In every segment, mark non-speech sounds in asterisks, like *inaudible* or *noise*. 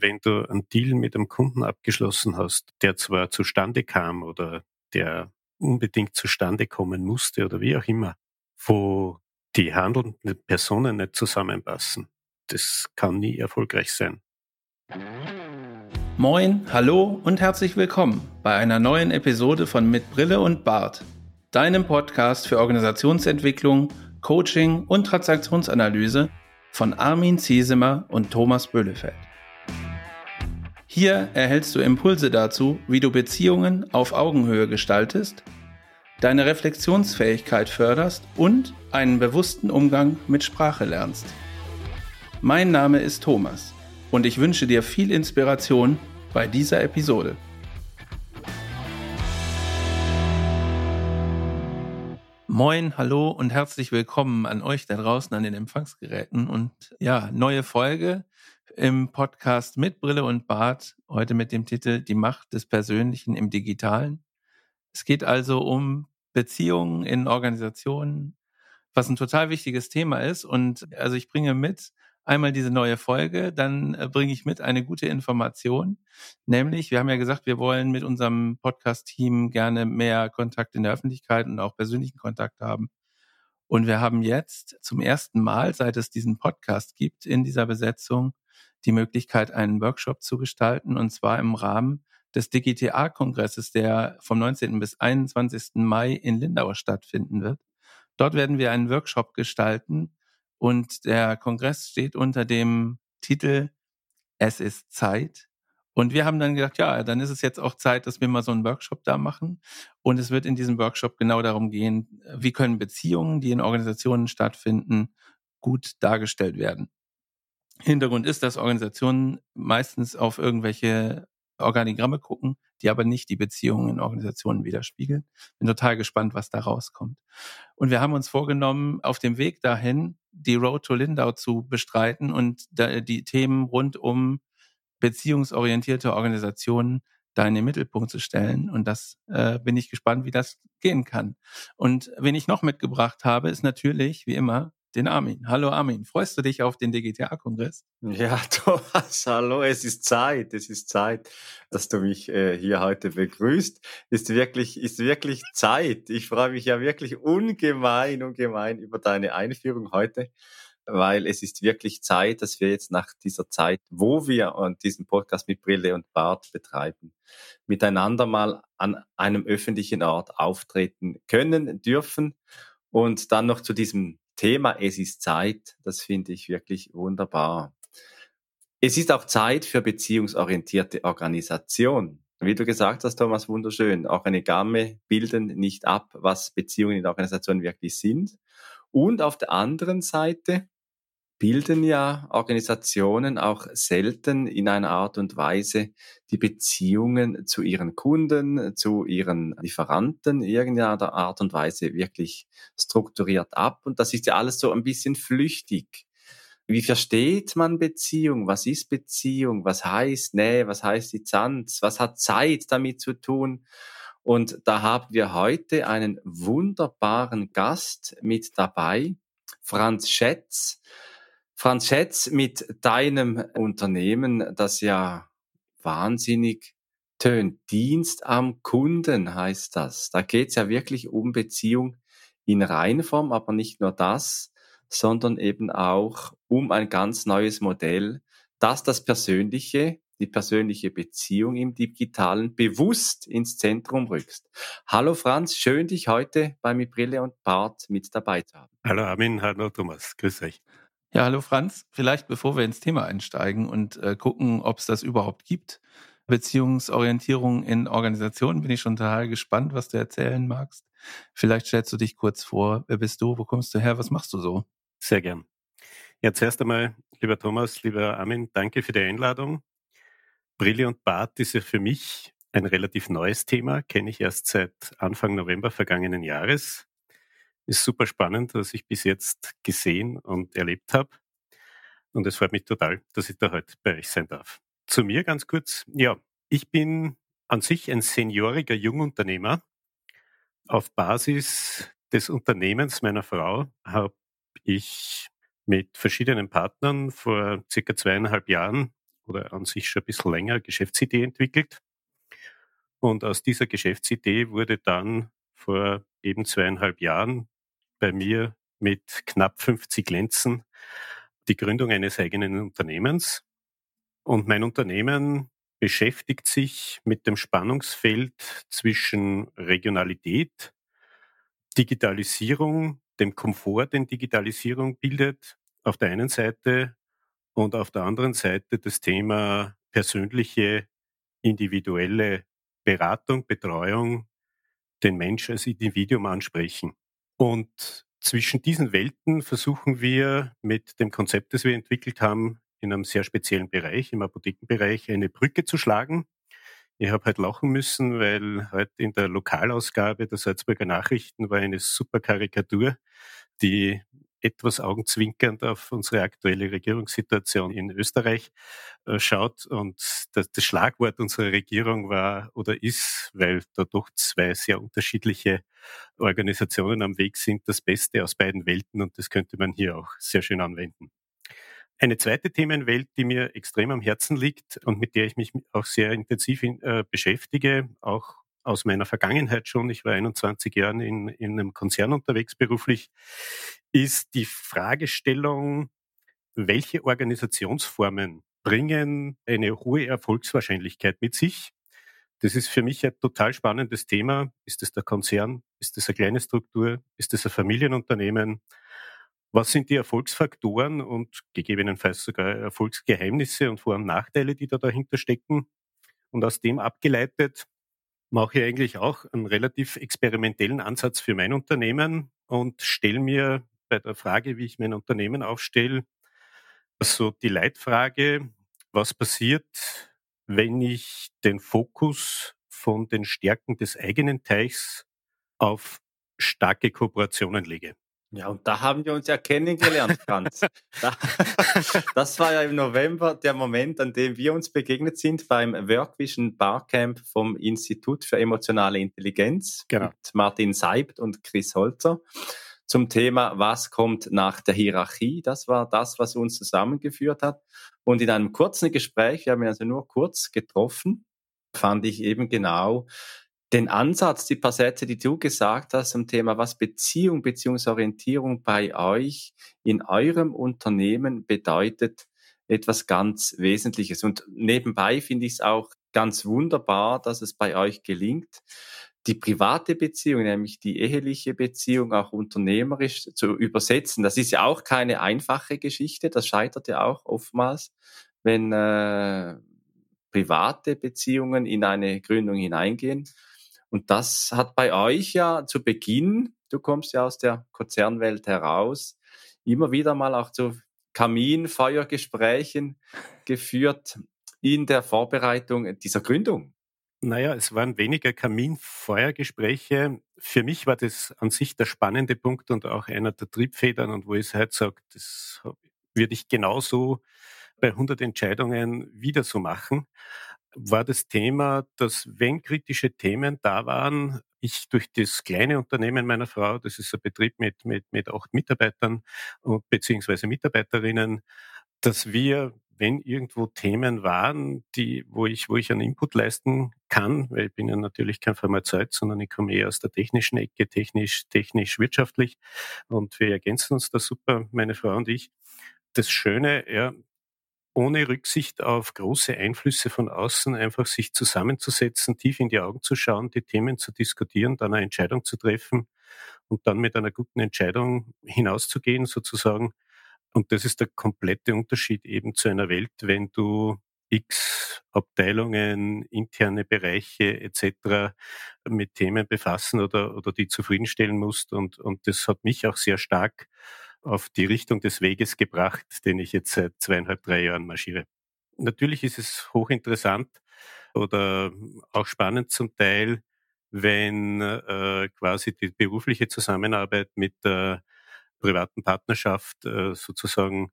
wenn du einen Deal mit einem Kunden abgeschlossen hast, der zwar zustande kam oder der unbedingt zustande kommen musste oder wie auch immer, wo die handelnden Personen nicht zusammenpassen, das kann nie erfolgreich sein. Moin, hallo und herzlich willkommen bei einer neuen Episode von Mit Brille und Bart, deinem Podcast für Organisationsentwicklung, Coaching und Transaktionsanalyse von Armin Ziesemer und Thomas Böhlefeld. Hier erhältst du Impulse dazu, wie du Beziehungen auf Augenhöhe gestaltest, deine Reflexionsfähigkeit förderst und einen bewussten Umgang mit Sprache lernst. Mein Name ist Thomas und ich wünsche dir viel Inspiration bei dieser Episode. Moin, hallo und herzlich willkommen an euch da draußen an den Empfangsgeräten und ja, neue Folge im Podcast mit Brille und Bart, heute mit dem Titel Die Macht des Persönlichen im Digitalen. Es geht also um Beziehungen in Organisationen, was ein total wichtiges Thema ist und also ich bringe mit einmal diese neue Folge, dann äh, bringe ich mit eine gute Information, nämlich wir haben ja gesagt, wir wollen mit unserem Podcast-Team gerne mehr Kontakt in der Öffentlichkeit und auch persönlichen Kontakt haben. Und wir haben jetzt zum ersten Mal, seit es diesen Podcast gibt, in dieser Besetzung die Möglichkeit, einen Workshop zu gestalten, und zwar im Rahmen des DGTA-Kongresses, der vom 19. bis 21. Mai in Lindau stattfinden wird. Dort werden wir einen Workshop gestalten und der Kongress steht unter dem Titel Es ist Zeit. Und wir haben dann gedacht, ja, dann ist es jetzt auch Zeit, dass wir mal so einen Workshop da machen. Und es wird in diesem Workshop genau darum gehen, wie können Beziehungen, die in Organisationen stattfinden, gut dargestellt werden. Hintergrund ist, dass Organisationen meistens auf irgendwelche Organigramme gucken, die aber nicht die Beziehungen in Organisationen widerspiegeln. Bin total gespannt, was da rauskommt. Und wir haben uns vorgenommen, auf dem Weg dahin die Road to Lindau zu bestreiten und die Themen rund um beziehungsorientierte Organisationen da in den Mittelpunkt zu stellen. Und das äh, bin ich gespannt, wie das gehen kann. Und wen ich noch mitgebracht habe, ist natürlich, wie immer, den Armin. Hallo Armin, freust du dich auf den DGTA-Kongress? Ja, *laughs* Thomas, hallo, es ist Zeit, es ist Zeit, dass du mich äh, hier heute begrüßt. Ist wirklich, ist wirklich Zeit. Ich freue mich ja wirklich ungemein, ungemein über deine Einführung heute, weil es ist wirklich Zeit, dass wir jetzt nach dieser Zeit, wo wir diesen Podcast mit Brille und Bart betreiben, miteinander mal an einem öffentlichen Ort auftreten können, dürfen und dann noch zu diesem Thema Es ist Zeit, das finde ich wirklich wunderbar. Es ist auch Zeit für beziehungsorientierte Organisation. Wie du gesagt hast, Thomas, wunderschön. Auch eine Gamme bilden nicht ab, was Beziehungen in der Organisation wirklich sind. Und auf der anderen Seite bilden ja Organisationen auch selten in einer Art und Weise die Beziehungen zu ihren Kunden, zu ihren Lieferanten in irgendeiner Art und Weise wirklich strukturiert ab. Und das ist ja alles so ein bisschen flüchtig. Wie versteht man Beziehung? Was ist Beziehung? Was heißt Nähe? Was heißt Distanz? Was hat Zeit damit zu tun? Und da haben wir heute einen wunderbaren Gast mit dabei, Franz Schätz. Franz Schätz, mit deinem Unternehmen, das ja wahnsinnig tönt. Dienst am Kunden heißt das. Da geht's ja wirklich um Beziehung in Reinform, aber nicht nur das, sondern eben auch um ein ganz neues Modell, das das Persönliche, die persönliche Beziehung im Digitalen bewusst ins Zentrum rückst. Hallo Franz, schön dich heute bei Mi Brille und Bart mit dabei zu haben. Hallo Armin, hallo Thomas, grüß euch. Ja, hallo Franz. Vielleicht bevor wir ins Thema einsteigen und äh, gucken, ob es das überhaupt gibt, Beziehungsorientierung in Organisationen, bin ich schon total gespannt, was du erzählen magst. Vielleicht stellst du dich kurz vor. Wer bist du? Wo kommst du her? Was machst du so? Sehr gern. Ja, zuerst einmal, lieber Thomas, lieber Armin, danke für die Einladung. Brille und Bart ist ja für mich ein relativ neues Thema, kenne ich erst seit Anfang November vergangenen Jahres ist super spannend, was ich bis jetzt gesehen und erlebt habe. Und es freut mich total, dass ich da heute bei euch sein darf. Zu mir ganz kurz. Ja, ich bin an sich ein senioriger Jungunternehmer. Auf Basis des Unternehmens meiner Frau habe ich mit verschiedenen Partnern vor circa zweieinhalb Jahren oder an sich schon ein bisschen länger Geschäftsidee entwickelt. Und aus dieser Geschäftsidee wurde dann vor eben zweieinhalb Jahren bei mir mit knapp 50 Lenzen die Gründung eines eigenen Unternehmens. Und mein Unternehmen beschäftigt sich mit dem Spannungsfeld zwischen Regionalität, Digitalisierung, dem Komfort, den Digitalisierung bildet, auf der einen Seite und auf der anderen Seite das Thema persönliche, individuelle Beratung, Betreuung, den Mensch als Individuum ansprechen. Und zwischen diesen Welten versuchen wir mit dem Konzept, das wir entwickelt haben, in einem sehr speziellen Bereich, im Apothekenbereich, eine Brücke zu schlagen. Ich habe halt lachen müssen, weil heute in der Lokalausgabe der Salzburger Nachrichten war eine super Karikatur, die etwas augenzwinkernd auf unsere aktuelle Regierungssituation in Österreich äh, schaut. Und das, das, Schlagwort unserer Regierung war oder ist, weil da doch zwei sehr unterschiedliche Organisationen am Weg sind, das Beste aus beiden Welten. Und das könnte man hier auch sehr schön anwenden. Eine zweite Themenwelt, die mir extrem am Herzen liegt und mit der ich mich auch sehr intensiv in, äh, beschäftige, auch aus meiner Vergangenheit schon, ich war 21 Jahre in, in einem Konzern unterwegs beruflich, ist die Fragestellung, welche Organisationsformen bringen eine hohe Erfolgswahrscheinlichkeit mit sich? Das ist für mich ein total spannendes Thema. Ist es der Konzern? Ist es eine kleine Struktur? Ist es ein Familienunternehmen? Was sind die Erfolgsfaktoren und gegebenenfalls sogar Erfolgsgeheimnisse und Vor- und Nachteile, die da dahinter stecken? Und aus dem abgeleitet mache ich eigentlich auch einen relativ experimentellen Ansatz für mein Unternehmen und stelle mir bei der Frage, wie ich mein Unternehmen aufstelle, so die Leitfrage, was passiert, wenn ich den Fokus von den Stärken des eigenen Teichs auf starke Kooperationen lege. Ja, und da haben wir uns ja kennengelernt, Franz. *laughs* das war ja im November der Moment, an dem wir uns begegnet sind beim Workvision Barcamp vom Institut für emotionale Intelligenz genau. mit Martin Seibt und Chris Holzer zum Thema, was kommt nach der Hierarchie. Das war das, was uns zusammengeführt hat. Und in einem kurzen Gespräch, wir haben ihn also nur kurz getroffen, fand ich eben genau den Ansatz, die paar Sätze, die du gesagt hast zum Thema, was Beziehung, Beziehungsorientierung bei euch in eurem Unternehmen bedeutet, etwas ganz Wesentliches. Und nebenbei finde ich es auch ganz wunderbar, dass es bei euch gelingt, die private Beziehung, nämlich die eheliche Beziehung auch unternehmerisch zu übersetzen. Das ist ja auch keine einfache Geschichte, das scheitert ja auch oftmals, wenn äh, private Beziehungen in eine Gründung hineingehen. Und das hat bei euch ja zu Beginn, du kommst ja aus der Konzernwelt heraus, immer wieder mal auch zu Kaminfeuergesprächen geführt in der Vorbereitung dieser Gründung. Naja, es waren weniger Kaminfeuergespräche. Für mich war das an sich der spannende Punkt und auch einer der Triebfedern und wo ich heute sage, das würde ich genauso bei 100 Entscheidungen wieder so machen war das Thema, dass wenn kritische Themen da waren, ich durch das kleine Unternehmen meiner Frau, das ist ein Betrieb mit, mit, mit acht Mitarbeitern beziehungsweise Mitarbeiterinnen, dass wir, wenn irgendwo Themen waren, die, wo ich, wo ich einen Input leisten kann, weil ich bin ja natürlich kein Pharmazeut, sondern ich komme eher aus der technischen Ecke, technisch, technisch, wirtschaftlich und wir ergänzen uns da super, meine Frau und ich. Das Schöne, ja, ohne Rücksicht auf große Einflüsse von außen einfach sich zusammenzusetzen, tief in die Augen zu schauen, die Themen zu diskutieren, dann eine Entscheidung zu treffen und dann mit einer guten Entscheidung hinauszugehen sozusagen. Und das ist der komplette Unterschied eben zu einer Welt, wenn du x Abteilungen, interne Bereiche etc. mit Themen befassen oder, oder die zufriedenstellen musst. Und, und das hat mich auch sehr stark auf die Richtung des Weges gebracht, den ich jetzt seit zweieinhalb, drei Jahren marschiere. Natürlich ist es hochinteressant oder auch spannend zum Teil, wenn äh, quasi die berufliche Zusammenarbeit mit der privaten Partnerschaft äh, sozusagen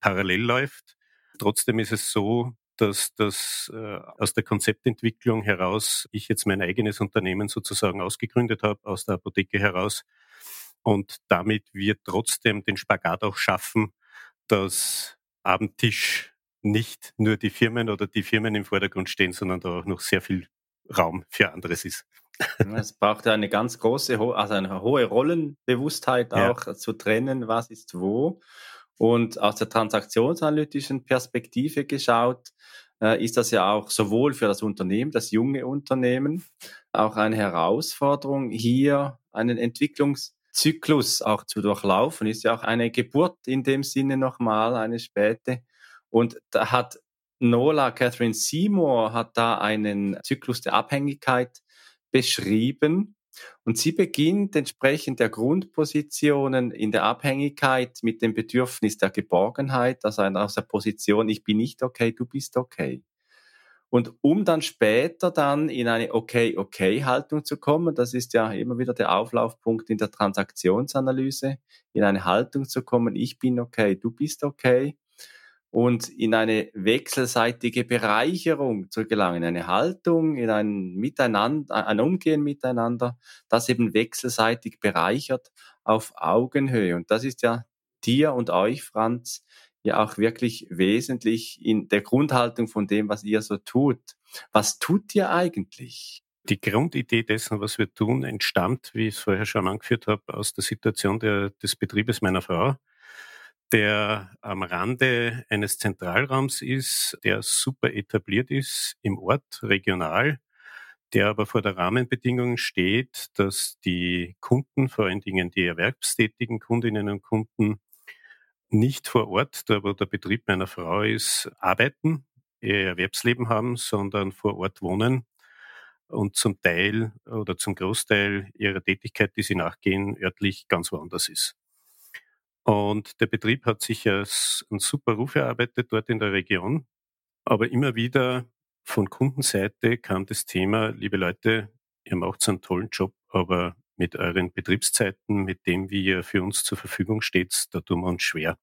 parallel läuft. Trotzdem ist es so, dass das äh, aus der Konzeptentwicklung heraus ich jetzt mein eigenes Unternehmen sozusagen ausgegründet habe, aus der Apotheke heraus und damit wir trotzdem den Spagat auch schaffen, dass Abendtisch nicht nur die Firmen oder die Firmen im Vordergrund stehen, sondern da auch noch sehr viel Raum für anderes ist. Es braucht eine ganz große, also eine hohe Rollenbewusstheit auch ja. zu trennen, was ist wo. Und aus der transaktionsanalytischen Perspektive geschaut, äh, ist das ja auch sowohl für das Unternehmen, das junge Unternehmen, auch eine Herausforderung, hier einen Entwicklungszyklus auch zu durchlaufen. Ist ja auch eine Geburt in dem Sinne nochmal, eine späte. Und da hat Nola Catherine Seymour hat da einen Zyklus der Abhängigkeit beschrieben. Und sie beginnt entsprechend der Grundpositionen in der Abhängigkeit mit dem Bedürfnis der Geborgenheit, also aus der Position, ich bin nicht okay, du bist okay. Und um dann später dann in eine Okay-Okay-Haltung zu kommen, das ist ja immer wieder der Auflaufpunkt in der Transaktionsanalyse, in eine Haltung zu kommen, ich bin okay, du bist okay, und in eine wechselseitige Bereicherung zu gelangen, eine Haltung, in ein Miteinander, ein Umgehen miteinander, das eben wechselseitig bereichert auf Augenhöhe. Und das ist ja dir und euch, Franz, ja auch wirklich wesentlich in der Grundhaltung von dem, was ihr so tut. Was tut ihr eigentlich? Die Grundidee dessen, was wir tun, entstammt, wie ich es vorher schon angeführt habe, aus der Situation der, des Betriebes meiner Frau der am Rande eines Zentralraums ist, der super etabliert ist im Ort, regional, der aber vor der Rahmenbedingung steht, dass die Kunden, vor allen Dingen die erwerbstätigen Kundinnen und Kunden, nicht vor Ort, da wo der Betrieb meiner Frau ist, arbeiten, ihr Erwerbsleben haben, sondern vor Ort wohnen und zum Teil oder zum Großteil ihrer Tätigkeit, die sie nachgehen, örtlich ganz woanders ist. Und der Betrieb hat sich als einen super Ruf erarbeitet dort in der Region. Aber immer wieder von Kundenseite kam das Thema, liebe Leute, ihr macht einen tollen Job, aber mit euren Betriebszeiten, mit dem, wie ihr für uns zur Verfügung steht, da tun wir uns schwer.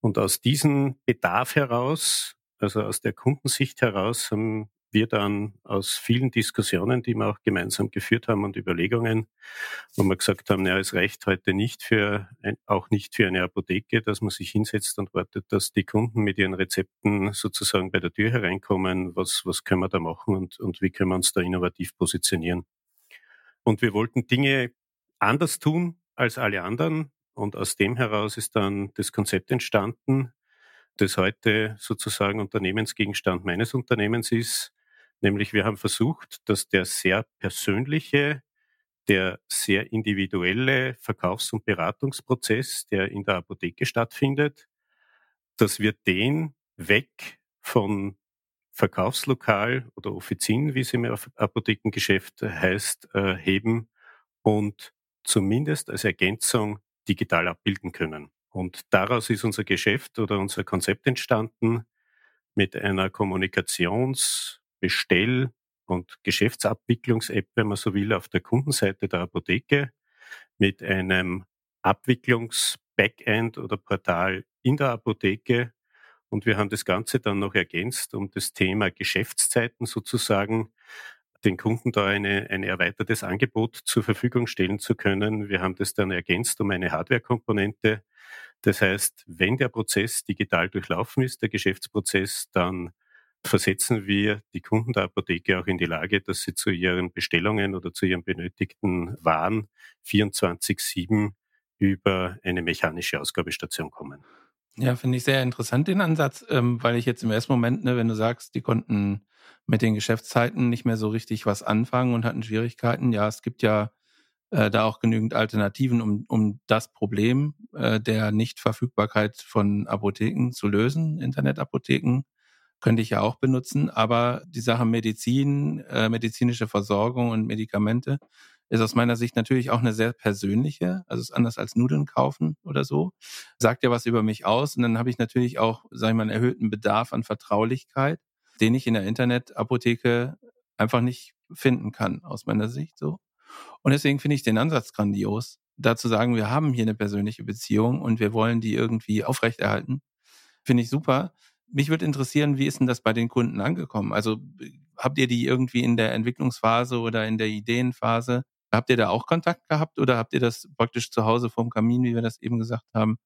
Und aus diesem Bedarf heraus, also aus der Kundensicht heraus, haben wir dann aus vielen Diskussionen, die wir auch gemeinsam geführt haben und Überlegungen, wo wir gesagt haben, ja, es reicht heute nicht für, ein, auch nicht für eine Apotheke, dass man sich hinsetzt und wartet, dass die Kunden mit ihren Rezepten sozusagen bei der Tür hereinkommen. Was, was können wir da machen und, und wie können wir uns da innovativ positionieren? Und wir wollten Dinge anders tun als alle anderen. Und aus dem heraus ist dann das Konzept entstanden, das heute sozusagen Unternehmensgegenstand meines Unternehmens ist, Nämlich wir haben versucht, dass der sehr persönliche, der sehr individuelle Verkaufs- und Beratungsprozess, der in der Apotheke stattfindet, dass wir den weg von Verkaufslokal oder Offizien, wie es im Apothekengeschäft heißt, äh, heben und zumindest als Ergänzung digital abbilden können. Und daraus ist unser Geschäft oder unser Konzept entstanden mit einer Kommunikations- Bestell- und Geschäftsabwicklungs-App, wenn man so will, auf der Kundenseite der Apotheke mit einem Abwicklungs-Backend oder Portal in der Apotheke. Und wir haben das Ganze dann noch ergänzt um das Thema Geschäftszeiten sozusagen den Kunden da eine, ein erweitertes Angebot zur Verfügung stellen zu können. Wir haben das dann ergänzt um eine Hardware-Komponente. Das heißt, wenn der Prozess digital durchlaufen ist, der Geschäftsprozess, dann versetzen wir die Kunden der Apotheke auch in die Lage, dass sie zu ihren Bestellungen oder zu ihren benötigten Waren 24-7 über eine mechanische Ausgabestation kommen. Ja, finde ich sehr interessant den Ansatz, ähm, weil ich jetzt im ersten Moment, ne, wenn du sagst, die konnten mit den Geschäftszeiten nicht mehr so richtig was anfangen und hatten Schwierigkeiten. Ja, es gibt ja äh, da auch genügend Alternativen, um, um das Problem äh, der Nichtverfügbarkeit von Apotheken zu lösen, Internetapotheken könnte ich ja auch benutzen, aber die Sache Medizin, äh, medizinische Versorgung und Medikamente ist aus meiner Sicht natürlich auch eine sehr persönliche, also ist anders als Nudeln kaufen oder so. Sagt ja was über mich aus und dann habe ich natürlich auch, sage ich mal, einen erhöhten Bedarf an Vertraulichkeit, den ich in der Internetapotheke einfach nicht finden kann, aus meiner Sicht so. Und deswegen finde ich den Ansatz grandios, da zu sagen, wir haben hier eine persönliche Beziehung und wir wollen die irgendwie aufrechterhalten. Finde ich super mich würde interessieren, wie ist denn das bei den Kunden angekommen? Also habt ihr die irgendwie in der Entwicklungsphase oder in der Ideenphase, habt ihr da auch Kontakt gehabt oder habt ihr das praktisch zu Hause vorm Kamin, wie wir das eben gesagt haben,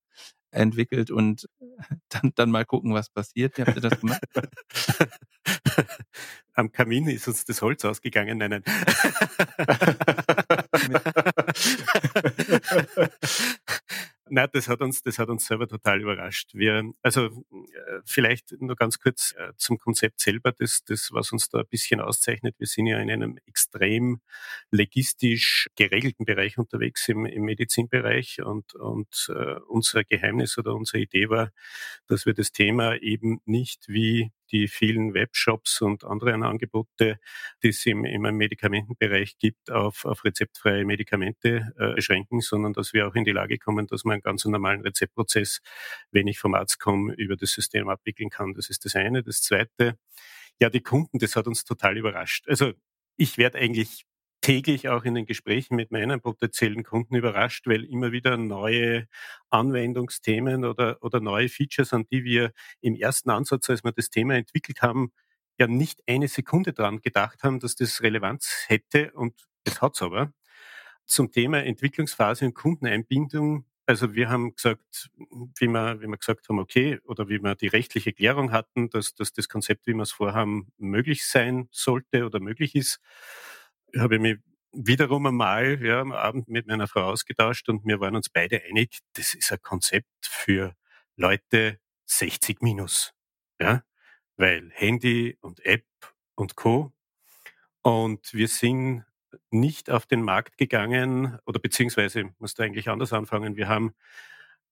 entwickelt und *laughs* dann, dann mal gucken, was passiert. Wie habt ihr das gemacht? *laughs* Am Kamin ist uns das Holz ausgegangen. Nein, nein. *laughs* Nein, das hat uns, das hat uns selber total überrascht. Wir, also vielleicht nur ganz kurz äh, zum Konzept selber, das, das, was uns da ein bisschen auszeichnet. Wir sind ja in einem extrem legistisch geregelten Bereich unterwegs im, im Medizinbereich und, und äh, unser Geheimnis oder unsere Idee war, dass wir das Thema eben nicht wie die vielen Webshops und anderen Angebote, die es im, im Medikamentenbereich gibt, auf, auf rezeptfreie Medikamente äh, beschränken, sondern dass wir auch in die Lage kommen, dass man einen ganz normalen Rezeptprozess, wenn ich vom Arzt komme, über das System abwickeln kann. Das ist das eine. Das zweite, ja, die Kunden, das hat uns total überrascht. Also ich werde eigentlich täglich auch in den Gesprächen mit meinen potenziellen Kunden überrascht, weil immer wieder neue Anwendungsthemen oder, oder neue Features, an die wir im ersten Ansatz, als wir das Thema entwickelt haben, ja nicht eine Sekunde dran gedacht haben, dass das Relevanz hätte und das hat's aber. Zum Thema Entwicklungsphase und Kundeneinbindung. Also wir haben gesagt, wie wir, wie wir gesagt haben, okay, oder wie wir die rechtliche Klärung hatten, dass, dass das Konzept, wie wir es vorhaben, möglich sein sollte oder möglich ist, habe ich mich wiederum einmal ja, am Abend mit meiner Frau ausgetauscht und wir waren uns beide einig, das ist ein Konzept für Leute 60 minus. Ja? Weil Handy und App und Co. Und wir sind nicht auf den Markt gegangen oder beziehungsweise muss da eigentlich anders anfangen. Wir haben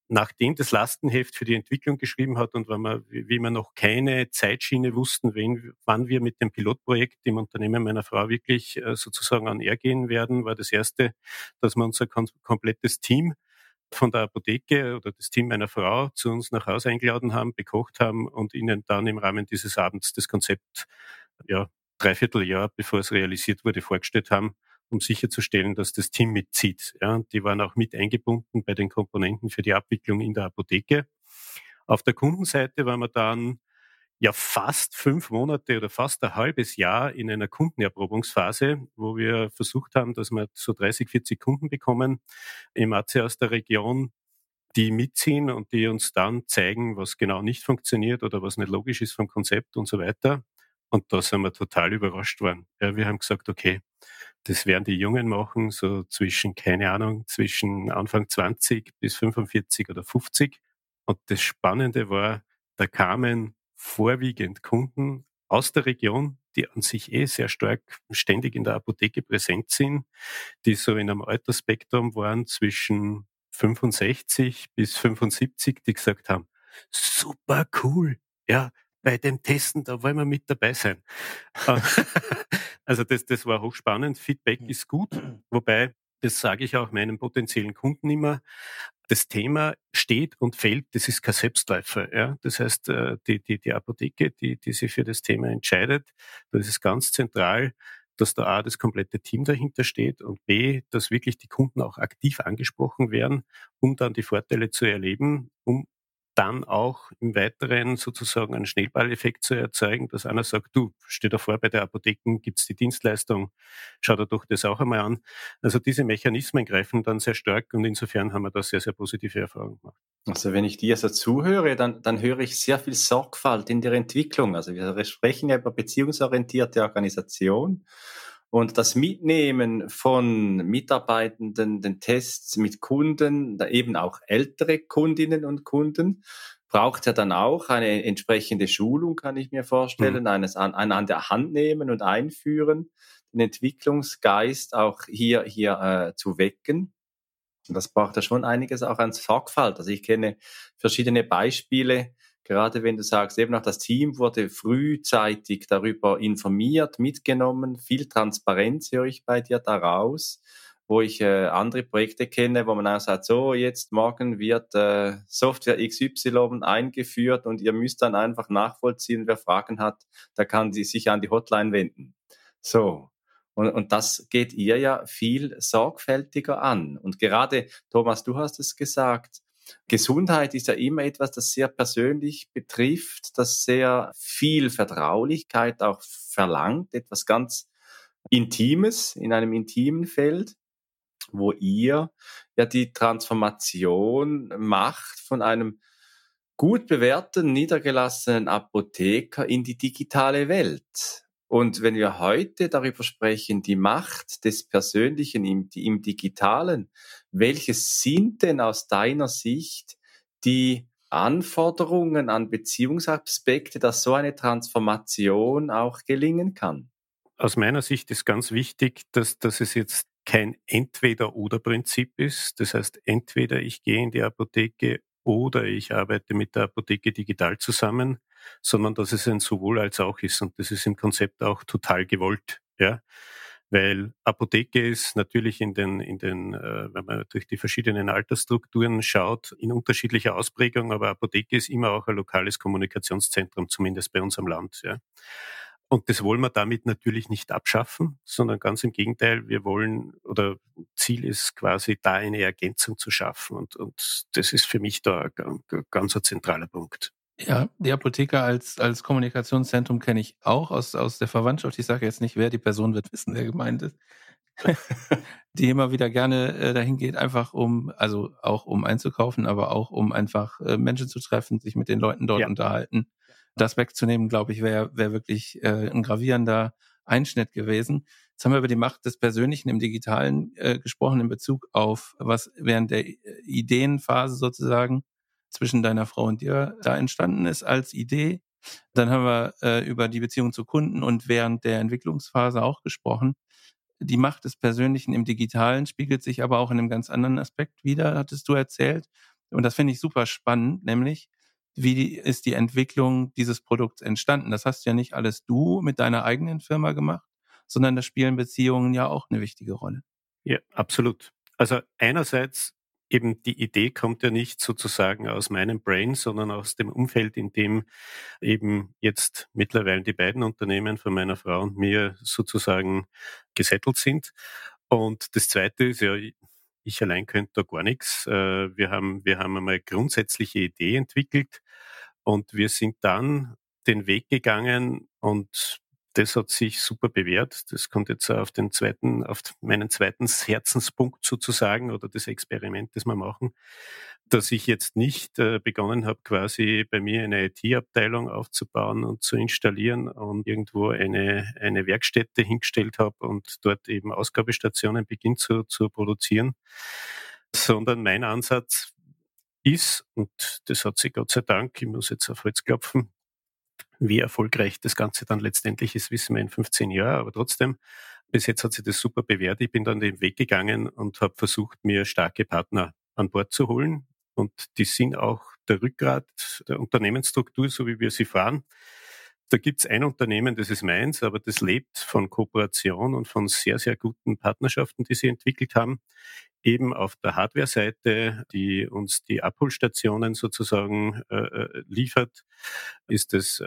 nachdem das Lastenheft für die Entwicklung geschrieben hat und wenn wir, wie wir noch keine Zeitschiene wussten, wen, wann wir mit dem Pilotprojekt im Unternehmen meiner Frau wirklich äh, sozusagen an R gehen werden, war das erste, dass wir unser komplettes Team von der Apotheke oder das Team meiner Frau zu uns nach Hause eingeladen haben, bekocht haben und ihnen dann im Rahmen dieses Abends das Konzept, ja, dreiviertel Jahr, bevor es realisiert wurde, vorgestellt haben um sicherzustellen, dass das Team mitzieht. Ja, die waren auch mit eingebunden bei den Komponenten für die Abwicklung in der Apotheke. Auf der Kundenseite waren wir dann ja fast fünf Monate oder fast ein halbes Jahr in einer Kundenerprobungsphase, wo wir versucht haben, dass wir so 30, 40 Kunden bekommen im AC aus der Region, die mitziehen und die uns dann zeigen, was genau nicht funktioniert oder was nicht logisch ist vom Konzept und so weiter. Und da sind wir total überrascht worden. Ja, wir haben gesagt, okay, das werden die Jungen machen, so zwischen, keine Ahnung, zwischen Anfang 20 bis 45 oder 50. Und das Spannende war, da kamen vorwiegend Kunden aus der Region, die an sich eh sehr stark ständig in der Apotheke präsent sind, die so in einem Altersspektrum waren zwischen 65 bis 75, die gesagt haben, super cool, ja, bei dem Testen, da wollen wir mit dabei sein. *laughs* also das, das war hochspannend. Feedback ist gut, wobei, das sage ich auch meinen potenziellen Kunden immer, das Thema steht und fällt, das ist kein Selbstläufer. Ja? Das heißt, äh, die, die, die Apotheke, die, die sich für das Thema entscheidet, das ist ganz zentral, dass da A, das komplette Team dahinter steht und B, dass wirklich die Kunden auch aktiv angesprochen werden, um dann die Vorteile zu erleben, um dann auch im Weiteren sozusagen einen Schnellballeffekt zu erzeugen, dass einer sagt, du, steh davor, bei der Apotheken gibt's die Dienstleistung, schau dir doch das auch einmal an. Also diese Mechanismen greifen dann sehr stark und insofern haben wir da sehr, sehr positive Erfahrungen gemacht. Also wenn ich dir so zuhöre, dann, dann höre ich sehr viel Sorgfalt in der Entwicklung. Also wir sprechen ja über beziehungsorientierte Organisation. Und das Mitnehmen von Mitarbeitenden, den Tests mit Kunden, eben auch ältere Kundinnen und Kunden, braucht ja dann auch eine entsprechende Schulung, kann ich mir vorstellen, mhm. eines an, an, an der Hand nehmen und einführen, den Entwicklungsgeist auch hier, hier äh, zu wecken. Und das braucht ja schon einiges auch an Sorgfalt. Also ich kenne verschiedene Beispiele, gerade wenn du sagst, eben auch das Team wurde frühzeitig darüber informiert, mitgenommen, viel Transparenz höre ich bei dir daraus, wo ich äh, andere Projekte kenne, wo man auch sagt, so jetzt morgen wird äh, Software XY eingeführt und ihr müsst dann einfach nachvollziehen, wer Fragen hat, da kann sie sich an die Hotline wenden. So. Und, und das geht ihr ja viel sorgfältiger an. Und gerade, Thomas, du hast es gesagt, Gesundheit ist ja immer etwas, das sehr persönlich betrifft, das sehr viel Vertraulichkeit auch verlangt, etwas ganz Intimes in einem intimen Feld. wo ihr ja die Transformation macht von einem gut bewährten, niedergelassenen Apotheker in die digitale Welt. Und wenn wir heute darüber sprechen, die Macht des Persönlichen im, im Digitalen, welche sind denn aus deiner Sicht die Anforderungen an Beziehungsaspekte, dass so eine Transformation auch gelingen kann? Aus meiner Sicht ist ganz wichtig, dass, dass es jetzt kein Entweder-oder-Prinzip ist. Das heißt, entweder ich gehe in die Apotheke oder ich arbeite mit der Apotheke digital zusammen, sondern dass es ein sowohl als auch ist. Und das ist im Konzept auch total gewollt. Ja weil Apotheke ist natürlich in den, in den, äh, wenn man durch die verschiedenen Altersstrukturen schaut, in unterschiedlicher Ausprägung, aber Apotheke ist immer auch ein lokales Kommunikationszentrum, zumindest bei uns am Land. Ja. Und das wollen wir damit natürlich nicht abschaffen, sondern ganz im Gegenteil, wir wollen oder Ziel ist quasi da eine Ergänzung zu schaffen. Und, und das ist für mich da ein ganz ein zentraler Punkt. Ja, die Apotheker als, als Kommunikationszentrum kenne ich auch aus, aus der Verwandtschaft. Ich sage jetzt nicht, wer die Person wird wissen, wer gemeint ist. *laughs* die immer wieder gerne äh, dahin geht, einfach um, also auch um einzukaufen, aber auch um einfach äh, Menschen zu treffen, sich mit den Leuten dort ja. unterhalten. Das wegzunehmen, glaube ich, wäre wär wirklich äh, ein gravierender Einschnitt gewesen. Jetzt haben wir über die Macht des Persönlichen im Digitalen äh, gesprochen in Bezug auf was während der Ideenphase sozusagen zwischen deiner Frau und dir da entstanden ist als Idee. Dann haben wir äh, über die Beziehung zu Kunden und während der Entwicklungsphase auch gesprochen. Die Macht des Persönlichen im Digitalen spiegelt sich aber auch in einem ganz anderen Aspekt wieder, hattest du erzählt. Und das finde ich super spannend, nämlich wie ist die Entwicklung dieses Produkts entstanden? Das hast ja nicht alles du mit deiner eigenen Firma gemacht, sondern da spielen Beziehungen ja auch eine wichtige Rolle. Ja, absolut. Also einerseits eben die Idee kommt ja nicht sozusagen aus meinem Brain, sondern aus dem Umfeld, in dem eben jetzt mittlerweile die beiden Unternehmen von meiner Frau und mir sozusagen gesettelt sind. Und das Zweite ist ja, ich allein könnte da gar nichts. Äh, wir haben, wir haben einmal grundsätzliche Idee entwickelt und wir sind dann den Weg gegangen und das hat sich super bewährt. Das kommt jetzt auf den zweiten, auf meinen zweiten Herzenspunkt sozusagen oder das Experiment, das wir machen, dass ich jetzt nicht äh, begonnen habe, quasi bei mir eine IT-Abteilung aufzubauen und zu installieren und irgendwo eine, eine Werkstätte hingestellt habe und dort eben Ausgabestationen beginnt zu, zu produzieren, sondern mein Ansatz ist, und das hat sich Gott sei Dank, ich muss jetzt auf Holz klopfen, wie erfolgreich das Ganze dann letztendlich ist, wissen wir in 15 Jahren, aber trotzdem, bis jetzt hat sich das super bewährt. Ich bin dann den Weg gegangen und habe versucht, mir starke Partner an Bord zu holen. Und die sind auch der Rückgrat der Unternehmensstruktur, so wie wir sie fahren. Da gibt's ein Unternehmen, das ist meins, aber das lebt von Kooperation und von sehr, sehr guten Partnerschaften, die sie entwickelt haben eben auf der Hardware-Seite, die uns die Abholstationen sozusagen äh, äh liefert, ist das äh,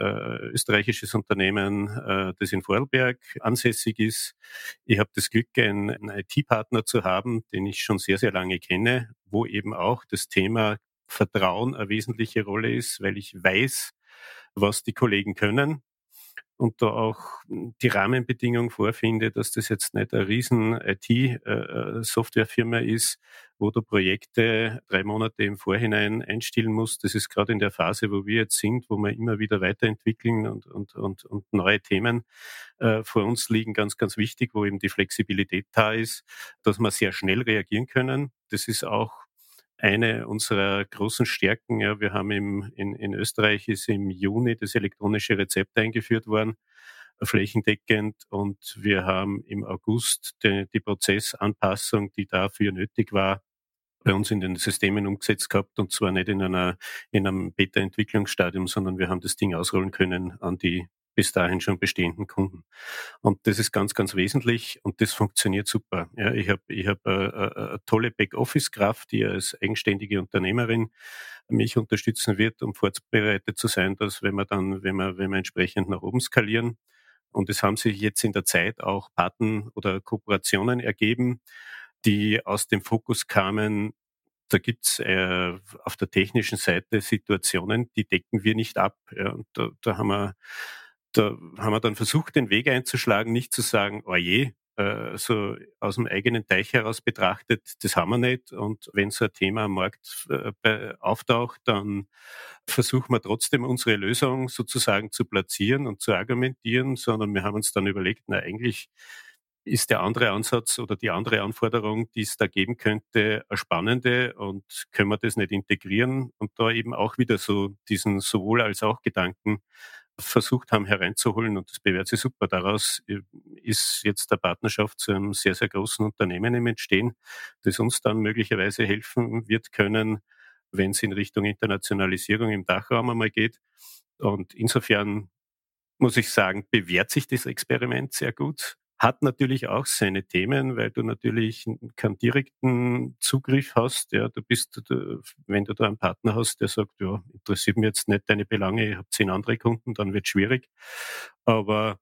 österreichisches Unternehmen, äh, das in Vorarlberg ansässig ist. Ich habe das Glück, einen, einen IT-Partner zu haben, den ich schon sehr, sehr lange kenne, wo eben auch das Thema Vertrauen eine wesentliche Rolle ist, weil ich weiß, was die Kollegen können und da auch die Rahmenbedingungen vorfinde, dass das jetzt nicht eine riesen IT-Softwarefirma äh, ist, wo du Projekte drei Monate im Vorhinein einstellen musst. Das ist gerade in der Phase, wo wir jetzt sind, wo wir immer wieder weiterentwickeln und, und, und, und neue Themen äh, vor uns liegen, ganz, ganz wichtig, wo eben die Flexibilität da ist, dass wir sehr schnell reagieren können. Das ist auch eine unserer großen Stärken. Ja, wir haben im, in, in Österreich ist im Juni das elektronische Rezept eingeführt worden, flächendeckend, und wir haben im August die, die Prozessanpassung, die dafür nötig war, bei uns in den Systemen umgesetzt gehabt und zwar nicht in einer in einem Beta-Entwicklungsstadium, sondern wir haben das Ding ausrollen können an die bis dahin schon bestehenden Kunden. Und das ist ganz, ganz wesentlich und das funktioniert super. Ja, ich habe ich hab eine, äh, äh, eine tolle Backoffice-Kraft, die als eigenständige Unternehmerin mich unterstützen wird, um vorbereitet zu sein, dass wenn wir dann, wenn wir, wenn wir entsprechend nach oben skalieren, und es haben sich jetzt in der Zeit auch Paten oder Kooperationen ergeben, die aus dem Fokus kamen, da gibt's äh, auf der technischen Seite Situationen, die decken wir nicht ab. Ja, und da, da haben wir da haben wir dann versucht, den Weg einzuschlagen, nicht zu sagen, oh je, äh, so aus dem eigenen Teich heraus betrachtet, das haben wir nicht. Und wenn so ein Thema am Markt äh, auftaucht, dann versuchen wir trotzdem unsere Lösung sozusagen zu platzieren und zu argumentieren, sondern wir haben uns dann überlegt, na eigentlich ist der andere Ansatz oder die andere Anforderung, die es da geben könnte, eine spannende und können wir das nicht integrieren und da eben auch wieder so diesen sowohl als auch Gedanken versucht haben hereinzuholen und das bewährt sich super. Daraus äh, ist jetzt der Partnerschaft zu einem sehr, sehr großen Unternehmen im Entstehen, das uns dann möglicherweise helfen wird können, wenn es in Richtung Internationalisierung im Dachraum einmal geht. Und insofern muss ich sagen, bewährt sich das Experiment sehr gut. Hat natürlich auch seine Themen, weil du natürlich keinen direkten Zugriff hast. Ja, du bist, wenn du da einen Partner hast, der sagt, ja, interessiert mich jetzt nicht deine Belange, ich habe zehn andere Kunden, dann wird schwierig. Aber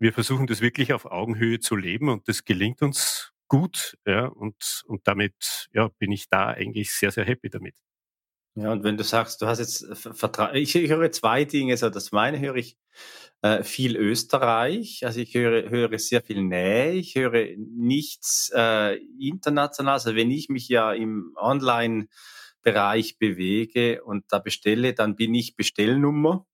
wir versuchen das wirklich auf Augenhöhe zu leben und das gelingt uns gut. Ja, und, und damit ja, bin ich da eigentlich sehr, sehr happy damit. Ja, und wenn du sagst, du hast jetzt Vertrag, ich, ich höre zwei Dinge, so das meine höre ich äh, viel Österreich, also ich höre, höre sehr viel Nähe, ich höre nichts äh, international, also wenn ich mich ja im Online-Bereich bewege und da bestelle, dann bin ich Bestellnummer,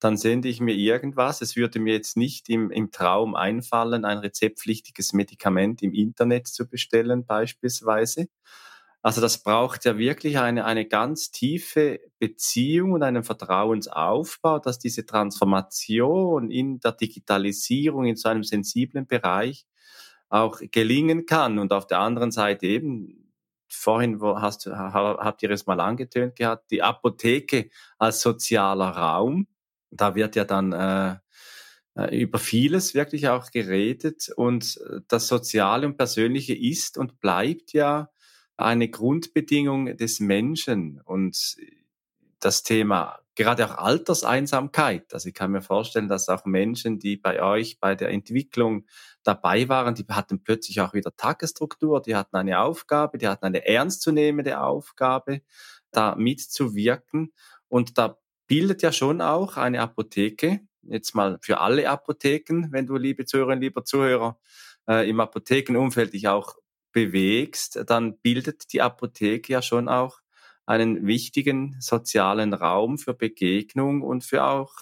dann sende ich mir irgendwas. Es würde mir jetzt nicht im, im Traum einfallen, ein rezeptpflichtiges Medikament im Internet zu bestellen beispielsweise. Also das braucht ja wirklich eine, eine ganz tiefe Beziehung und einen Vertrauensaufbau, dass diese Transformation in der Digitalisierung in so einem sensiblen Bereich auch gelingen kann. Und auf der anderen Seite eben, vorhin hast, habt ihr es mal angetönt gehabt, die Apotheke als sozialer Raum. Da wird ja dann äh, äh über vieles wirklich auch geredet und das Soziale und Persönliche ist und bleibt ja eine Grundbedingung des Menschen und das Thema gerade auch Alterseinsamkeit. Also ich kann mir vorstellen, dass auch Menschen, die bei euch bei der Entwicklung dabei waren, die hatten plötzlich auch wieder Tagesstruktur, die hatten eine Aufgabe, die hatten eine ernstzunehmende Aufgabe, da mitzuwirken. Und da bildet ja schon auch eine Apotheke, jetzt mal für alle Apotheken, wenn du, liebe Zuhörerinnen, lieber Zuhörer, äh, im Apothekenumfeld dich auch bewegst, dann bildet die Apotheke ja schon auch einen wichtigen sozialen Raum für Begegnung und für auch,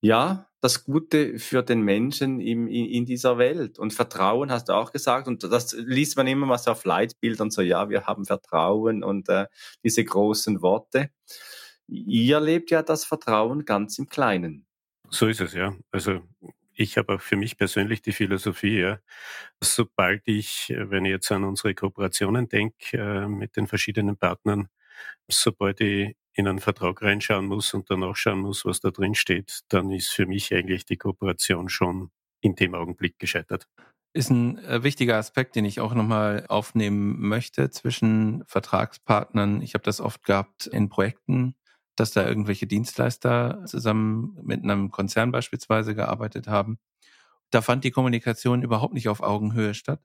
ja, das Gute für den Menschen im, in, in dieser Welt. Und Vertrauen hast du auch gesagt, und das liest man immer mal so auf Leitbildern, so, ja, wir haben Vertrauen und äh, diese großen Worte. Ihr lebt ja das Vertrauen ganz im Kleinen. So ist es, ja. Also ich habe auch für mich persönlich die Philosophie, ja, sobald ich, wenn ich jetzt an unsere Kooperationen denke äh, mit den verschiedenen Partnern, sobald ich in einen Vertrag reinschauen muss und danach schauen muss, was da drin steht, dann ist für mich eigentlich die Kooperation schon in dem Augenblick gescheitert. Ist ein äh, wichtiger Aspekt, den ich auch nochmal aufnehmen möchte zwischen Vertragspartnern. Ich habe das oft gehabt in Projekten, dass da irgendwelche Dienstleister zusammen mit einem Konzern beispielsweise gearbeitet haben. Da fand die Kommunikation überhaupt nicht auf Augenhöhe statt,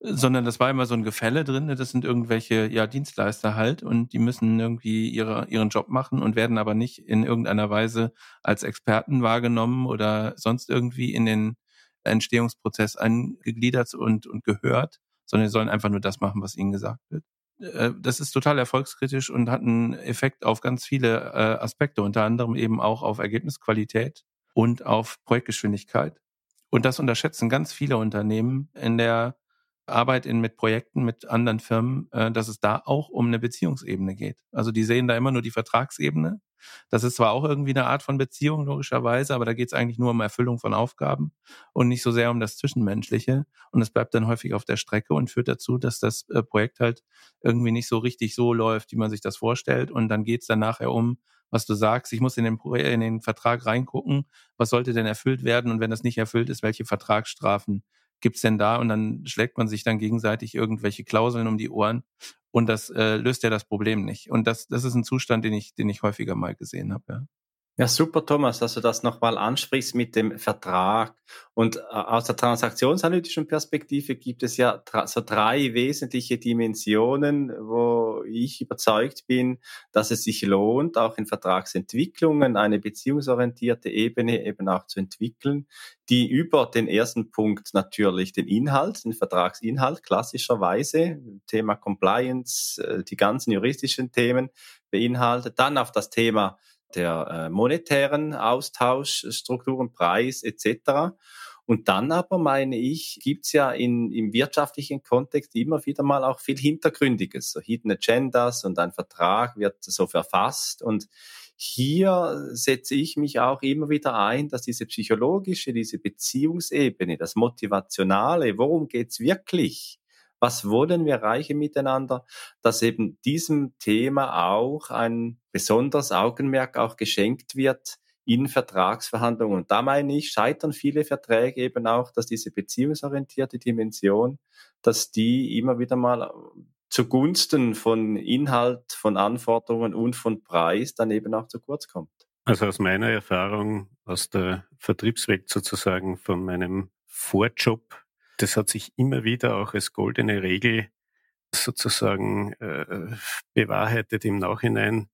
sondern das war immer so ein Gefälle drin. Das sind irgendwelche ja, Dienstleister halt und die müssen irgendwie ihre, ihren Job machen und werden aber nicht in irgendeiner Weise als Experten wahrgenommen oder sonst irgendwie in den Entstehungsprozess angegliedert und, und gehört, sondern sie sollen einfach nur das machen, was ihnen gesagt wird. Äh, das ist total erfolgskritisch und hat einen Effekt auf ganz viele äh, Aspekte, unter anderem eben auch auf Ergebnisqualität und auf Projektgeschwindigkeit. Und das unterschätzen ganz viele Unternehmen in der Arbeit in, mit Projekten, mit anderen Firmen, äh, dass es da auch um eine Beziehungsebene geht. Also die sehen da immer nur die Vertragsebene das ist zwar auch irgendwie eine Art von Beziehung, logischerweise, aber da geht es eigentlich nur um Erfüllung von Aufgaben und nicht so sehr um das Zwischenmenschliche. Und es bleibt dann häufig auf der Strecke und führt dazu, dass das äh, Projekt halt irgendwie nicht so richtig so läuft, wie man sich das vorstellt. Und dann geht es dann nachher um, was du sagst, ich muss in den, in den Vertrag reingucken, was sollte denn erfüllt werden und wenn das nicht erfüllt ist, welche Vertragsstrafen gibt's denn da? Und dann schlägt man sich dann gegenseitig irgendwelche Klauseln um die Ohren und das äh, löst ja das Problem nicht. Und das, das ist ein Zustand, den ich, den ich häufiger mal gesehen habe. Ja. Ja, super, Thomas, dass du das nochmal ansprichst mit dem Vertrag. Und äh, aus der transaktionsanalytischen Perspektive gibt es ja so drei wesentliche Dimensionen, wo ich überzeugt bin, dass es sich lohnt, auch in Vertragsentwicklungen eine beziehungsorientierte Ebene eben auch zu entwickeln, die über den ersten Punkt natürlich den Inhalt, den Vertragsinhalt klassischerweise, Thema Compliance, äh, die ganzen juristischen Themen beinhaltet, dann auf das Thema der äh, monetären Austauschstrukturen, Preis etc. Und dann aber meine ich, gibt's ja in, im wirtschaftlichen Kontext immer wieder mal auch viel Hintergründiges, so Hidden Agendas und ein Vertrag wird so verfasst. Und hier setze ich mich auch immer wieder ein, dass diese psychologische, diese Beziehungsebene, das Motivationale, worum geht's wirklich, was wollen wir erreichen miteinander, dass eben diesem Thema auch ein besonderes Augenmerk auch geschenkt wird in Vertragsverhandlungen. Und da meine ich, scheitern viele Verträge eben auch, dass diese beziehungsorientierte Dimension, dass die immer wieder mal zugunsten von Inhalt, von Anforderungen und von Preis dann eben auch zu kurz kommt. Also aus meiner Erfahrung aus der Vertriebswelt sozusagen von meinem Vorjob das hat sich immer wieder auch als goldene Regel sozusagen äh, bewahrheitet im Nachhinein,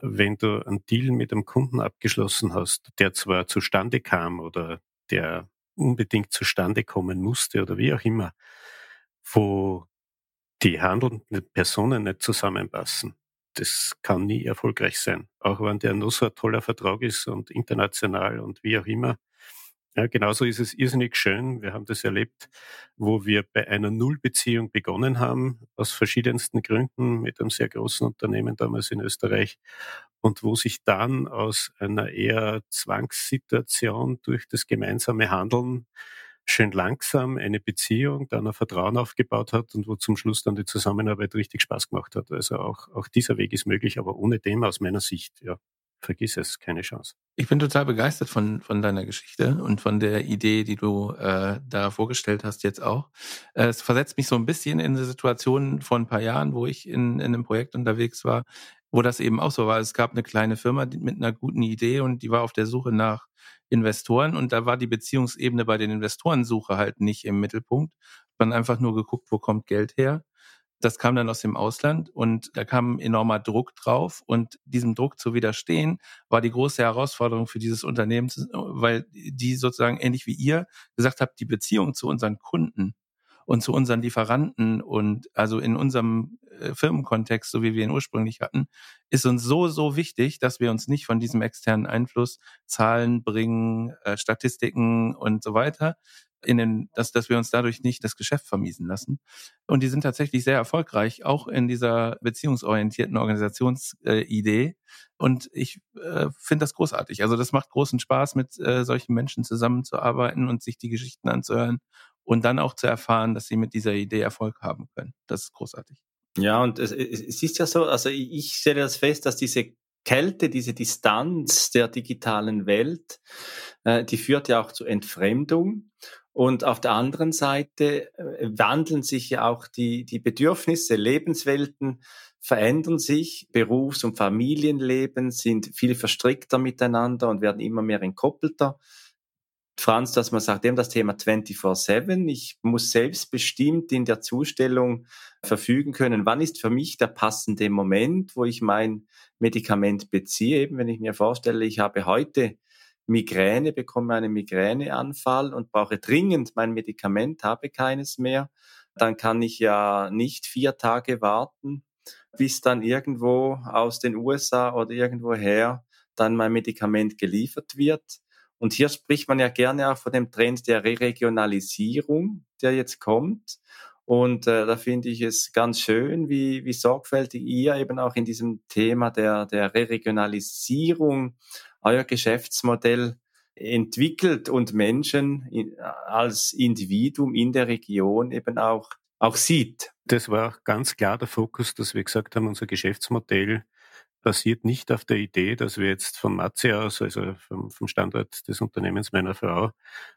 wenn du einen Deal mit einem Kunden abgeschlossen hast, der zwar zustande kam oder der unbedingt zustande kommen musste oder wie auch immer, wo die handelnden Personen nicht zusammenpassen. Das kann nie erfolgreich sein. Auch wenn der nur so ein toller Vertrag ist und international und wie auch immer. Ja, genauso ist es irrsinnig schön. Wir haben das erlebt, wo wir bei einer Nullbeziehung begonnen haben, aus verschiedensten Gründen, mit einem sehr großen Unternehmen damals in Österreich, und wo sich dann aus einer eher Zwangssituation durch das gemeinsame Handeln schön langsam eine Beziehung, dann ein Vertrauen aufgebaut hat und wo zum Schluss dann die Zusammenarbeit richtig Spaß gemacht hat. Also auch, auch dieser Weg ist möglich, aber ohne dem aus meiner Sicht, ja, vergiss es, keine Chance. Ich bin total begeistert von, von deiner Geschichte und von der Idee, die du äh, da vorgestellt hast jetzt auch. Äh, es versetzt mich so ein bisschen in eine Situation vor ein paar Jahren, wo ich in, in einem Projekt unterwegs war, wo das eben auch so war. Es gab eine kleine Firma mit einer guten Idee und die war auf der Suche nach Investoren und da war die Beziehungsebene bei den Investorensuche halt nicht im Mittelpunkt. Man einfach nur geguckt, wo kommt Geld her das kam dann aus dem Ausland und da kam enormer Druck drauf und diesem Druck zu widerstehen war die große Herausforderung für dieses Unternehmen, weil die sozusagen ähnlich wie ihr gesagt habt, die Beziehung zu unseren Kunden und zu unseren Lieferanten und also in unserem äh, Firmenkontext, so wie wir ihn ursprünglich hatten, ist uns so, so wichtig, dass wir uns nicht von diesem externen Einfluss Zahlen bringen, äh, Statistiken und so weiter, in den, dass, dass wir uns dadurch nicht das Geschäft vermiesen lassen. Und die sind tatsächlich sehr erfolgreich, auch in dieser beziehungsorientierten Organisationsidee. Äh, und ich äh, finde das großartig. Also das macht großen Spaß, mit äh, solchen Menschen zusammenzuarbeiten und sich die Geschichten anzuhören und dann auch zu erfahren, dass sie mit dieser Idee Erfolg haben können. Das ist großartig. Ja, und es, es ist ja so, also ich stelle das fest, dass diese Kälte, diese Distanz der digitalen Welt, äh, die führt ja auch zu Entfremdung. Und auf der anderen Seite äh, wandeln sich ja auch die, die Bedürfnisse, Lebenswelten verändern sich, Berufs- und Familienleben sind viel verstrickter miteinander und werden immer mehr entkoppelter. Franz, dass man sagt, eben das Thema 24-7. Ich muss selbstbestimmt in der Zustellung verfügen können, wann ist für mich der passende Moment, wo ich mein Medikament beziehe. Eben wenn ich mir vorstelle, ich habe heute Migräne, bekomme einen Migräneanfall und brauche dringend mein Medikament, habe keines mehr, dann kann ich ja nicht vier Tage warten, bis dann irgendwo aus den USA oder irgendwoher dann mein Medikament geliefert wird. Und hier spricht man ja gerne auch von dem Trend der Re-Regionalisierung, der jetzt kommt. Und äh, da finde ich es ganz schön, wie, wie sorgfältig ihr eben auch in diesem Thema der, der Re-Regionalisierung euer Geschäftsmodell entwickelt und Menschen als Individuum in der Region eben auch, auch sieht. Das war auch ganz klar der Fokus, dass wir gesagt haben, unser Geschäftsmodell basiert nicht auf der Idee, dass wir jetzt von Matze aus, also vom, vom Standort des Unternehmens meiner Frau,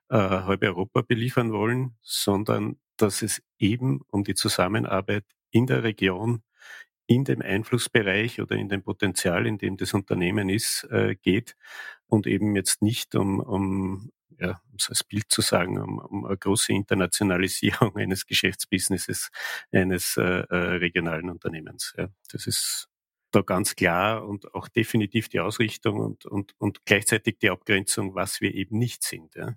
äh, halb Europa beliefern wollen, sondern dass es eben um die Zusammenarbeit in der Region in dem Einflussbereich oder in dem Potenzial, in dem das Unternehmen ist, äh, geht und eben jetzt nicht um, um ja, um es als Bild zu sagen, um, um eine große Internationalisierung *laughs* eines Geschäftsbusinesses eines äh, äh, regionalen Unternehmens. Ja. Das ist da ganz klar und auch definitiv die Ausrichtung und, und, und gleichzeitig die Abgrenzung, was wir eben nicht sind. Ja.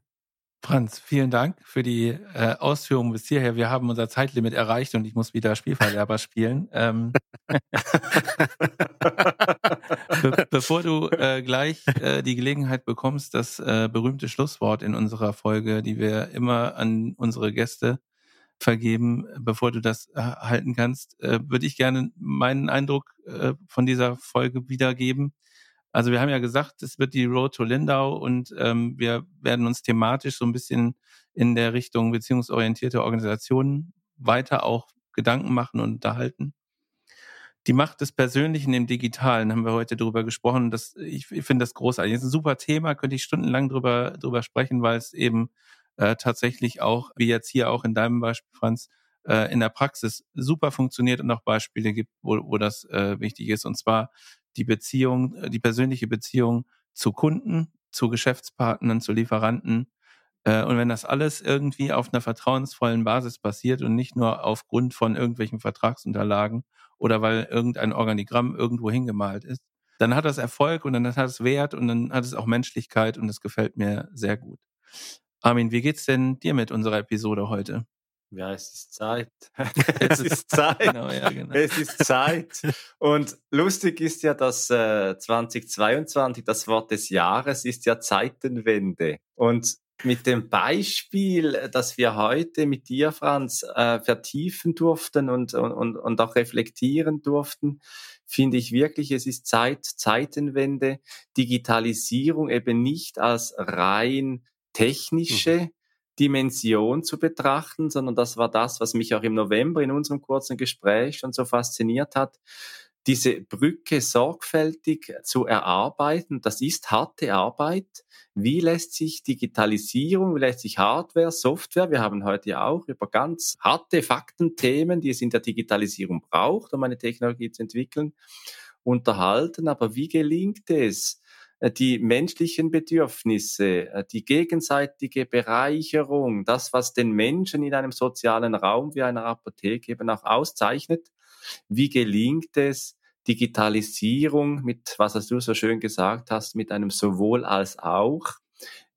Franz, vielen Dank für die äh, Ausführungen bis hierher. Wir haben unser Zeitlimit erreicht und ich muss wieder Spielverderber spielen. Ähm, *laughs* Be bevor du äh, gleich äh, die Gelegenheit bekommst, das äh, berühmte Schlusswort in unserer Folge, die wir immer an unsere Gäste vergeben, bevor du das äh, halten kannst, äh, würde ich gerne meinen Eindruck von dieser Folge wiedergeben. Also wir haben ja gesagt, es wird die Road to Lindau und ähm, wir werden uns thematisch so ein bisschen in der Richtung beziehungsorientierte Organisationen weiter auch Gedanken machen und unterhalten. Die Macht des Persönlichen im Digitalen haben wir heute drüber gesprochen. Das, ich, ich finde das großartig. Das ist ein super Thema, könnte ich stundenlang drüber, drüber sprechen, weil es eben äh, tatsächlich auch, wie jetzt hier auch in deinem Beispiel, Franz, äh, in der Praxis super funktioniert und auch Beispiele gibt, wo, wo das äh, wichtig ist. Und zwar die Beziehung, äh, die persönliche Beziehung zu Kunden, zu Geschäftspartnern, zu Lieferanten. Äh, und wenn das alles irgendwie auf einer vertrauensvollen Basis passiert und nicht nur aufgrund von irgendwelchen Vertragsunterlagen oder weil irgendein Organigramm irgendwo hingemalt ist, dann hat das Erfolg und dann hat es Wert und dann hat es auch Menschlichkeit und das gefällt mir sehr gut. Armin, wie geht's denn dir mit unserer Episode heute? Ja, es ist Zeit. *laughs* es *laughs* ist Zeit. genau, ja, genau. Es ist Zeit. Und lustig ist ja, dass äh, 2022 das Wort des Jahres ist ja Zeitenwende. Und mit dem Beispiel, das wir heute mit dir, Franz, äh, vertiefen durften und, und, und auch reflektieren durften, finde ich wirklich, es ist Zeit, Zeitenwende, Digitalisierung eben nicht als rein technische mhm. Dimension zu betrachten, sondern das war das, was mich auch im November in unserem kurzen Gespräch schon so fasziniert hat, diese Brücke sorgfältig zu erarbeiten. Das ist harte Arbeit. Wie lässt sich Digitalisierung, wie lässt sich Hardware, Software, wir haben heute ja auch über ganz harte Faktenthemen, die es in der Digitalisierung braucht, um eine Technologie zu entwickeln, unterhalten. Aber wie gelingt es, die menschlichen Bedürfnisse, äh, die gegenseitige Bereicherung, das, was den Menschen in einem sozialen Raum wie einer Apotheke eben auch auszeichnet. Wie gelingt es, Digitalisierung mit, was du so schön gesagt hast, mit einem sowohl als auch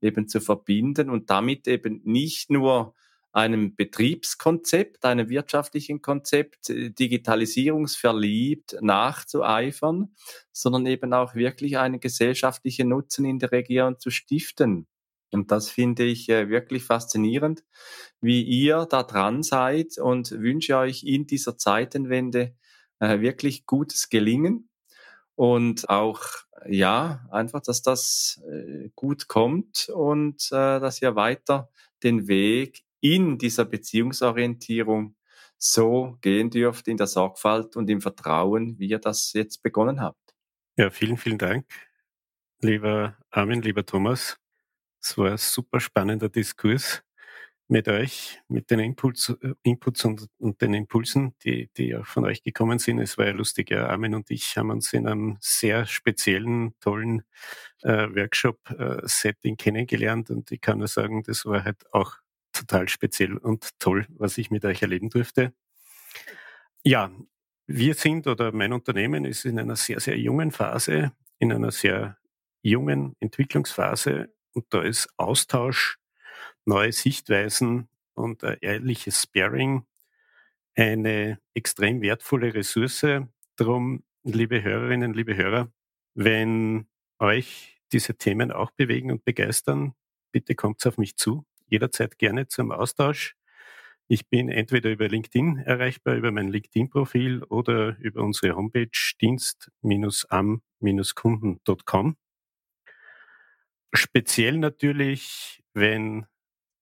eben zu verbinden und damit eben nicht nur einem Betriebskonzept, einem wirtschaftlichen Konzept, äh, digitalisierungsverliebt nachzueifern, sondern eben auch wirklich einen gesellschaftlichen Nutzen in der Region zu stiften. Und das finde ich äh, wirklich faszinierend, wie ihr da dran seid und wünsche euch in dieser Zeitenwende äh, wirklich gutes Gelingen und auch ja einfach, dass das gut kommt und dass ihr weiter den Weg in dieser Beziehungsorientierung so gehen dürft, in der Sorgfalt und im Vertrauen, wie ihr das jetzt begonnen habt. Ja, vielen, vielen Dank, lieber Armin, lieber Thomas. Es war ein super spannender Diskurs mit euch, mit den Impuls, äh, Inputs und, und, den Impulsen, die, die auch von euch gekommen sind. Es war ja lustig, ja, Armin und ich haben uns in einem sehr speziellen, tollen äh, Workshop-Setting äh, kennengelernt und ich kann nur sagen, das war halt auch total speziell und toll, was ich mit euch erleben durfte. Ja, wir sind oder mein Unternehmen ist in einer sehr, sehr jungen Phase, in einer sehr jungen Entwicklungsphase und da ist Austausch, neue Sichtweisen und ein ehrliches Sparing eine extrem wertvolle Ressource. Darum, liebe Hörerinnen, liebe Hörer, wenn euch diese Themen auch bewegen und begeistern, bitte kommt auf mich zu jederzeit gerne zum Austausch. Ich bin entweder über LinkedIn erreichbar, über mein LinkedIn-Profil oder über unsere Homepage dienst-am-kunden.com. Speziell natürlich, wenn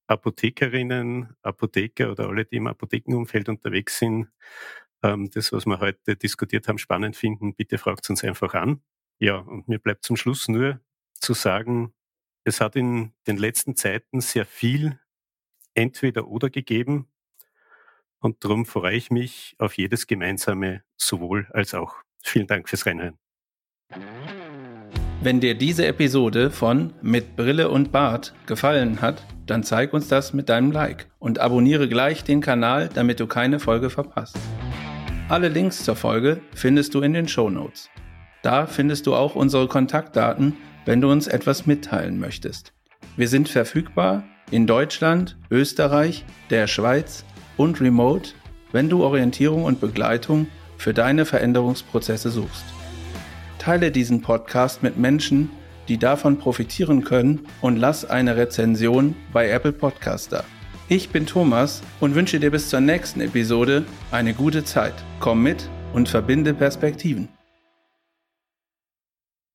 Apothekerinnen, Apotheker oder alle, die im Apothekenumfeld unterwegs sind, ähm, das, was wir heute diskutiert haben, spannend finden, bitte fragt uns einfach an. Ja, und mir bleibt zum Schluss nur zu sagen, es hat in den letzten Zeiten sehr viel entweder oder gegeben. Und darum freue ich mich auf jedes gemeinsame sowohl als auch. Vielen Dank fürs Reinhören. Wenn dir diese Episode von Mit Brille und Bart gefallen hat, dann zeig uns das mit deinem Like und abonniere gleich den Kanal, damit du keine Folge verpasst. Alle Links zur Folge findest du in den Show Notes. Da findest du auch unsere Kontaktdaten, wenn du uns etwas mitteilen möchtest. Wir sind verfügbar in Deutschland, Österreich, der Schweiz und remote, wenn du Orientierung und Begleitung für deine Veränderungsprozesse suchst. Teile diesen Podcast mit Menschen, die davon profitieren können und lass eine Rezension bei Apple Podcaster. Ich bin Thomas und wünsche dir bis zur nächsten Episode eine gute Zeit. Komm mit und verbinde Perspektiven.